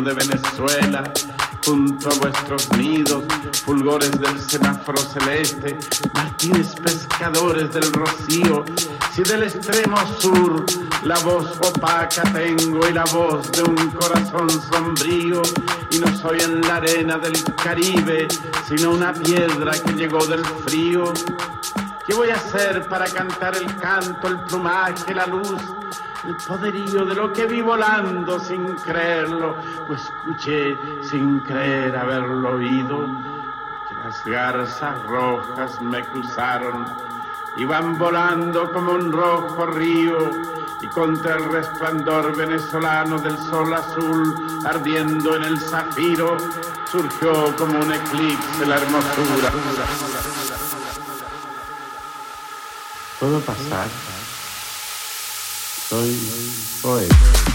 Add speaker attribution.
Speaker 1: de Venezuela, junto a vuestros nidos, fulgores del semáforo celeste, martines pescadores del rocío, si del extremo sur la voz opaca tengo y la voz de un corazón sombrío, y no soy en la arena del Caribe, sino una piedra que llegó del frío. ¿Qué voy a hacer para cantar el canto, el plumaje, la luz? El poderío de lo que vi volando sin creerlo, pues escuché sin creer haberlo oído, que las garzas rojas me cruzaron, iban volando como un rojo río, y contra el resplandor venezolano del sol azul ardiendo en el zafiro, surgió como un eclipse la hermosura.
Speaker 2: ¿Puedo pasar? Soy poeta.